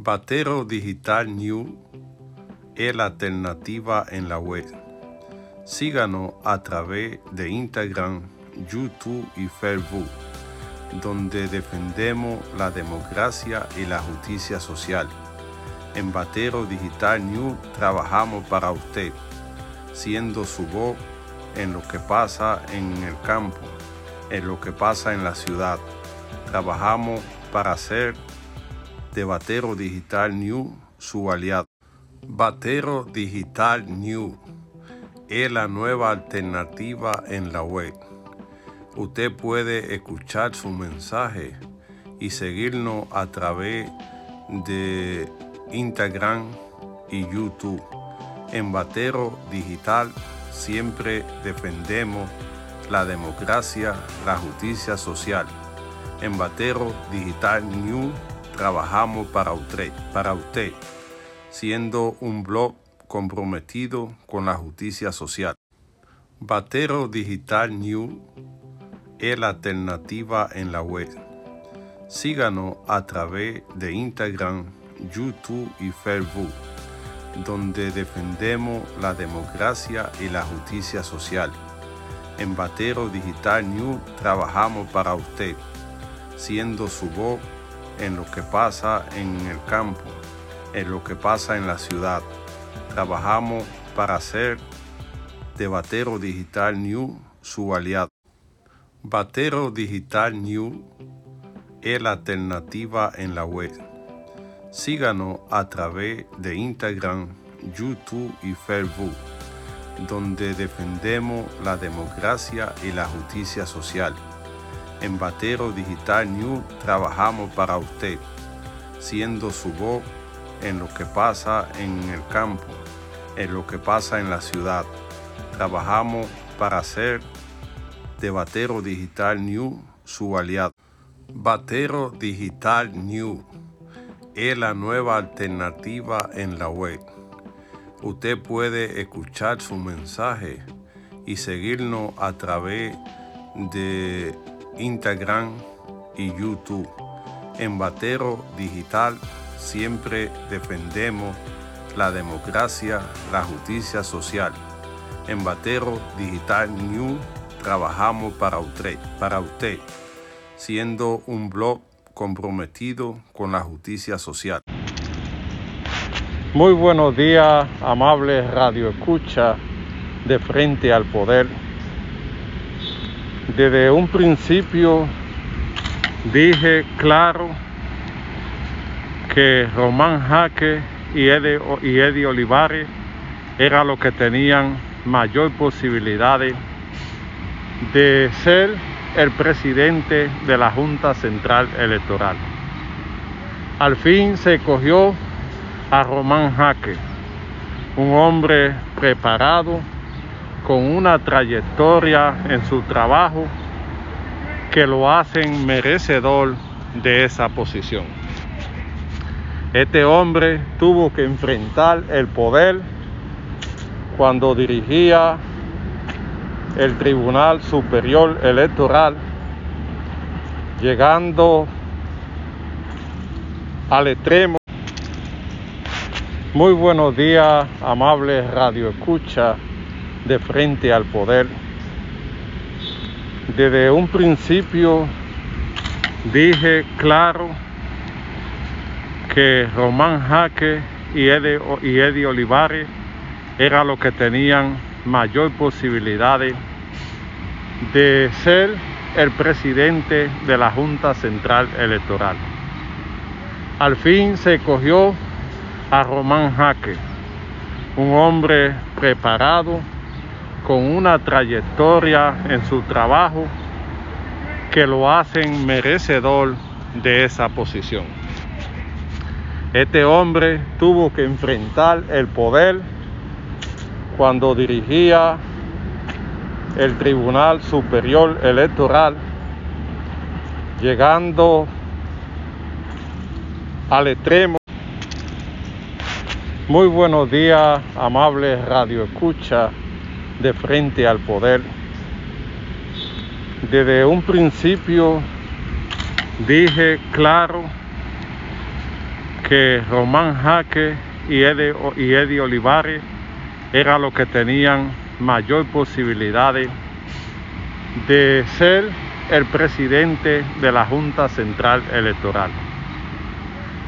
Batero Digital New es la alternativa en la web. Síganos a través de Instagram, YouTube y Facebook, donde defendemos la democracia y la justicia social. En Batero Digital New trabajamos para usted, siendo su voz en lo que pasa en el campo, en lo que pasa en la ciudad. Trabajamos para hacer Batero Digital New su aliado. Batero Digital New es la nueva alternativa en la web. Usted puede escuchar su mensaje y seguirnos a través de Instagram y YouTube. En Batero Digital siempre defendemos la democracia, la justicia social. En Batero Digital New trabajamos para usted, para usted, siendo un blog comprometido con la justicia social. Batero Digital New es la alternativa en la web. Síganos a través de Instagram, YouTube y Facebook, donde defendemos la democracia y la justicia social. En Batero Digital New trabajamos para usted, siendo su voz en lo que pasa en el campo, en lo que pasa en la ciudad. Trabajamos para hacer de Batero Digital New su aliado. Batero Digital New es la alternativa en la web. Síganos a través de Instagram, YouTube y Facebook, donde defendemos la democracia y la justicia social. En Batero Digital New trabajamos para usted, siendo su voz en lo que pasa en el campo, en lo que pasa en la ciudad. Trabajamos para hacer de Batero Digital New su aliado. Batero Digital New es la nueva alternativa en la web. Usted puede escuchar su mensaje y seguirnos a través de Instagram y YouTube. En Batero Digital siempre defendemos la democracia, la justicia social. En Batero Digital New trabajamos para usted, para usted, siendo un blog comprometido con la justicia social. Muy buenos días, amables Radio Escucha de Frente al Poder desde un principio dije claro que Román Jaque y Eddie, y Olivares era lo que tenían mayor posibilidades de ser el presidente de la Junta Central Electoral. Al fin se cogió a Román Jaque, un hombre preparado, con una trayectoria en su trabajo que lo hacen merecedor de esa posición. Este hombre tuvo que enfrentar el poder cuando dirigía el Tribunal Superior Electoral, llegando al extremo. Muy buenos días, amables Radio Escucha de frente al poder. Desde un principio dije claro que Román Jaque y Eddie, Olivares era lo que tenían mayor posibilidades de ser el presidente de la Junta Central Electoral. Al fin se cogió a Román Jaque, un hombre preparado, con una trayectoria en su trabajo que lo hacen merecedor de esa posición. Este hombre tuvo que enfrentar el poder cuando dirigía el Tribunal Superior Electoral, llegando al extremo. Muy buenos días, amables Radio Escucha de frente al poder. Desde un principio dije claro que Román Jaque y Eddie, Olivares eran los que tenían mayor posibilidades de ser el presidente de la Junta Central Electoral.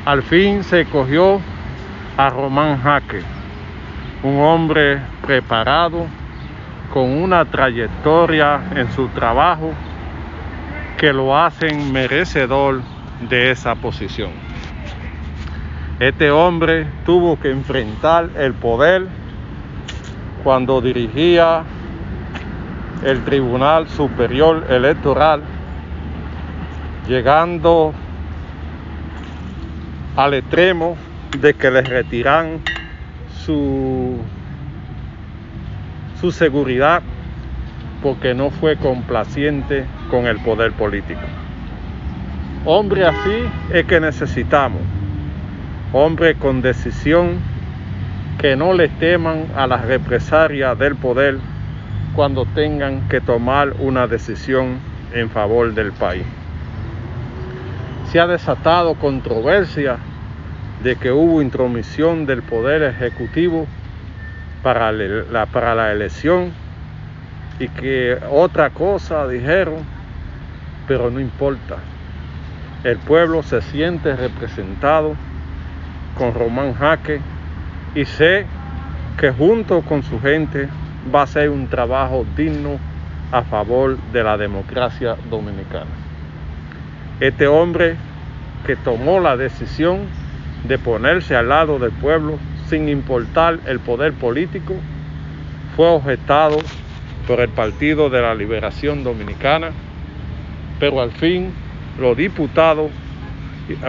Al fin se cogió a Román Jaque, un hombre preparado, con una trayectoria en su trabajo que lo hacen merecedor de esa posición. Este hombre tuvo que enfrentar el poder cuando dirigía el Tribunal Superior Electoral, llegando al extremo de que le retiran su, su seguridad porque no fue complaciente con el poder político. Hombre así es que necesitamos. Hombre con decisión que no le teman a las represalias del poder cuando tengan que tomar una decisión en favor del país. Se ha desatado controversia de que hubo intromisión del Poder Ejecutivo para la, para la elección y que otra cosa dijeron, pero no importa. El pueblo se siente representado con Román Jaque y sé que junto con su gente va a ser un trabajo digno a favor de la democracia dominicana. Este hombre que tomó la decisión de ponerse al lado del pueblo sin importar el poder político, fue objetado por el Partido de la Liberación Dominicana, pero al fin los diputados,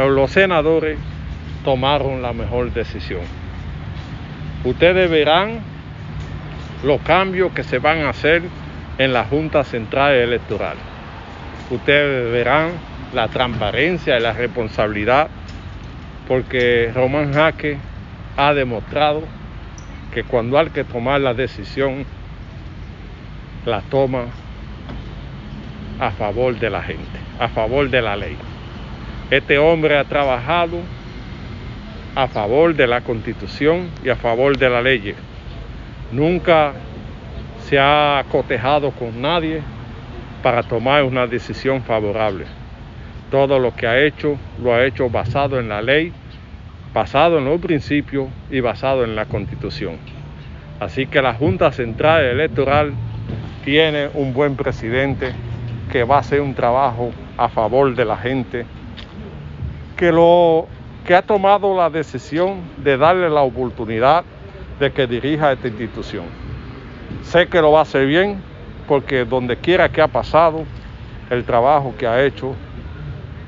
los senadores tomaron la mejor decisión. Ustedes verán los cambios que se van a hacer en la Junta Central Electoral. Ustedes verán la transparencia y la responsabilidad porque Román Jaque ha demostrado que cuando hay que tomar la decisión, la toma a favor de la gente, a favor de la ley. Este hombre ha trabajado a favor de la constitución y a favor de la ley. Nunca se ha cotejado con nadie para tomar una decisión favorable. Todo lo que ha hecho lo ha hecho basado en la ley, basado en los principios y basado en la constitución. Así que la Junta Central Electoral tiene un buen presidente que va a hacer un trabajo a favor de la gente, que, lo, que ha tomado la decisión de darle la oportunidad de que dirija esta institución. Sé que lo va a hacer bien porque donde quiera que ha pasado, el trabajo que ha hecho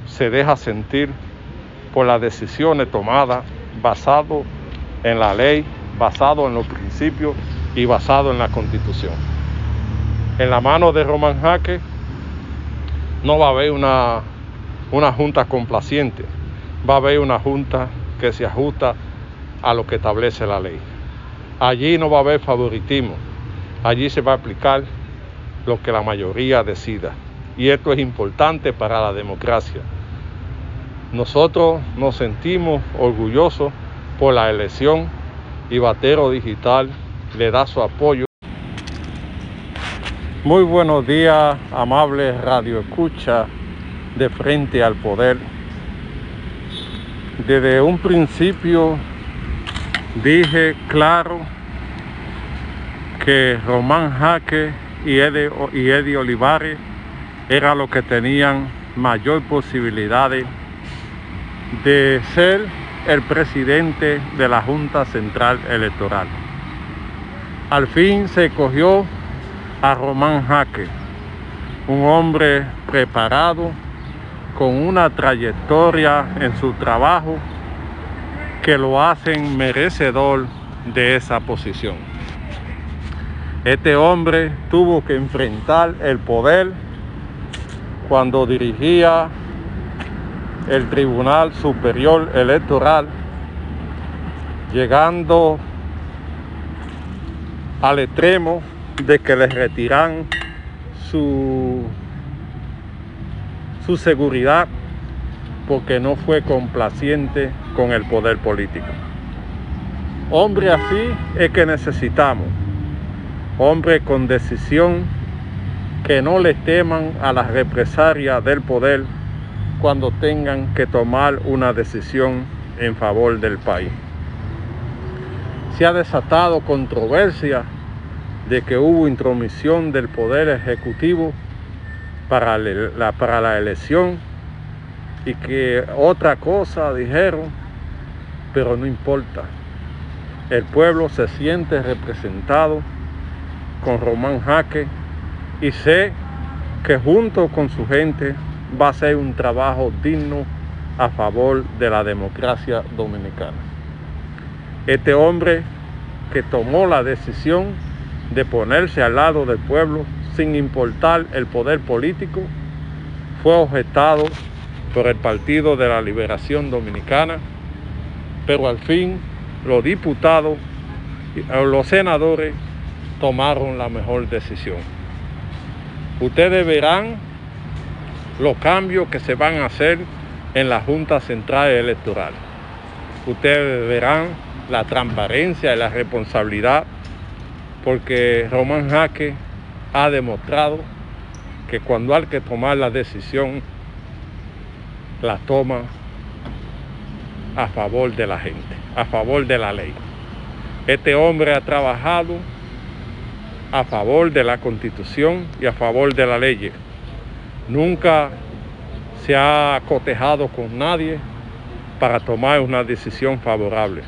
se deja sentir por las decisiones tomadas basado en la ley, basado en los principios y basado en la constitución. En la mano de Roman Jaque no va a haber una, una junta complaciente, va a haber una junta que se ajusta a lo que establece la ley. Allí no va a haber favoritismo, allí se va a aplicar lo que la mayoría decida. Y esto es importante para la democracia. Nosotros nos sentimos orgullosos por la elección y Batero Digital le da su apoyo. Muy buenos días, amables Radio Escucha de Frente al Poder. Desde un principio dije claro que Román Jaque y Eddie, Olivares eran los que tenían mayor posibilidades de ser el presidente de la Junta Central Electoral. Al fin se cogió a Román Jaque, un hombre preparado, con una trayectoria en su trabajo que lo hacen merecedor de esa posición. Este hombre tuvo que enfrentar el poder cuando dirigía el Tribunal Superior Electoral, llegando al extremo de que le retiran su, su seguridad porque no fue complaciente con el poder político. Hombre así es que necesitamos. Hombre con decisión que no le teman a las represalias del poder cuando tengan que tomar una decisión en favor del país. Se ha desatado controversia de que hubo intromisión del Poder Ejecutivo para la, para la elección y que otra cosa dijeron, pero no importa. El pueblo se siente representado con Román Jaque y sé que junto con su gente va a ser un trabajo digno a favor de la democracia dominicana. Este hombre que tomó la decisión de ponerse al lado del pueblo sin importar el poder político, fue objetado por el Partido de la Liberación Dominicana, pero al fin los diputados, los senadores tomaron la mejor decisión. Ustedes verán los cambios que se van a hacer en la Junta Central Electoral. Ustedes verán la transparencia y la responsabilidad porque Román Jaque ha demostrado que cuando hay que tomar la decisión, la toma a favor de la gente, a favor de la ley. Este hombre ha trabajado a favor de la constitución y a favor de la ley. Nunca se ha cotejado con nadie para tomar una decisión favorable.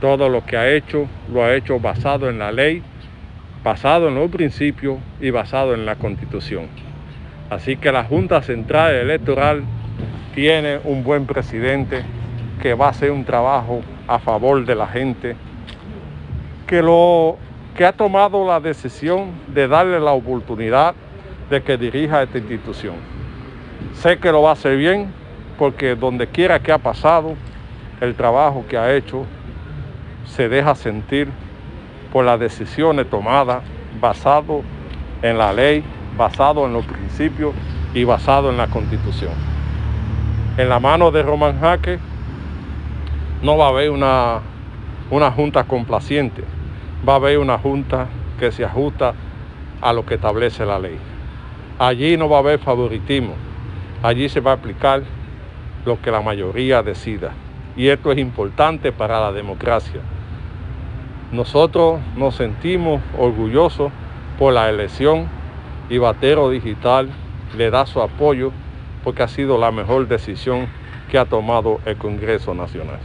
Todo lo que ha hecho lo ha hecho basado en la ley, basado en los principios y basado en la constitución. Así que la Junta Central Electoral tiene un buen presidente que va a hacer un trabajo a favor de la gente, que lo que ha tomado la decisión de darle la oportunidad de que dirija esta institución. Sé que lo va a hacer bien porque donde quiera que ha pasado, el trabajo que ha hecho se deja sentir por las decisiones tomadas basado en la ley, basado en los principios y basado en la constitución. En la mano de Román Jaque no va a haber una, una junta complaciente, va a haber una junta que se ajusta a lo que establece la ley. Allí no va a haber favoritismo, allí se va a aplicar lo que la mayoría decida. Y esto es importante para la democracia. Nosotros nos sentimos orgullosos por la elección y Batero Digital le da su apoyo porque ha sido la mejor decisión que ha tomado el Congreso Nacional.